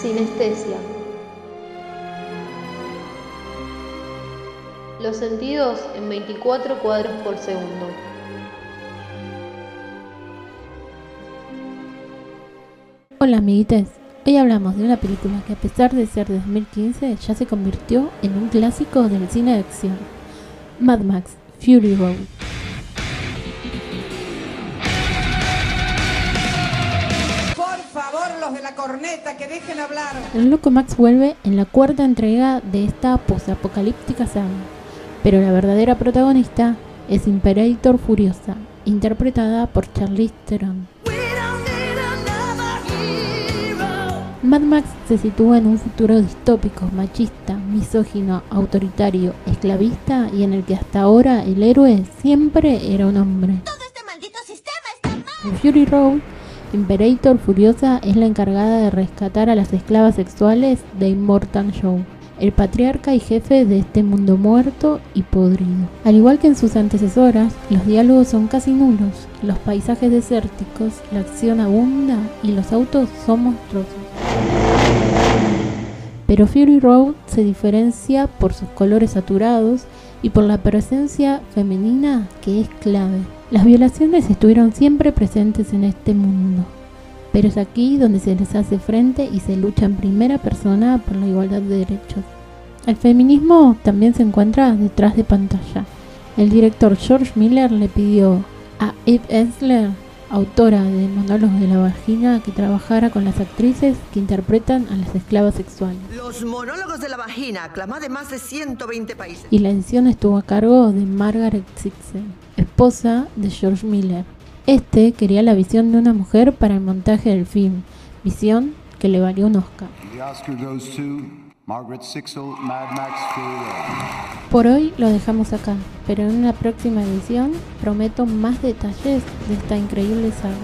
Sinestesia. Los sentidos en 24 cuadros por segundo. Hola amiguites, hoy hablamos de una película que a pesar de ser de 2015 ya se convirtió en un clásico del cine de acción. Mad Max, Fury Road. Los de la corneta, que dejen hablar. El loco Max vuelve en la cuarta entrega de esta posapocalíptica saga, pero la verdadera protagonista es Imperator Furiosa, interpretada por Charlize Theron. Mad Max se sitúa en un futuro distópico, machista, misógino, autoritario, esclavista y en el que hasta ahora el héroe siempre era un hombre. este maldito sistema está mal. En Fury Road, Imperator Furiosa es la encargada de rescatar a las esclavas sexuales de Immortal Joe, el patriarca y jefe de este mundo muerto y podrido. Al igual que en sus antecesoras, los diálogos son casi nulos, los paisajes desérticos, la acción abunda y los autos son monstruosos. Pero Fury Road se diferencia por sus colores saturados y por la presencia femenina que es clave. Las violaciones estuvieron siempre presentes en este mundo, pero es aquí donde se les hace frente y se lucha en primera persona por la igualdad de derechos. El feminismo también se encuentra detrás de pantalla. El director George Miller le pidió a Eve Ensler, autora de Monólogos de la Vagina, que trabajara con las actrices que interpretan a las esclavas sexuales. Los monólogos de la vagina, aclamada de más de 120 países. y la edición estuvo a cargo de Margaret Sixen, esposa de George Miller. Este quería la visión de una mujer para el montaje del film, visión que le valió un Oscar. The Oscar goes to Margaret Sixel, Mad Max Fury Road. Por hoy lo dejamos acá, pero en una próxima edición prometo más detalles de esta increíble saga.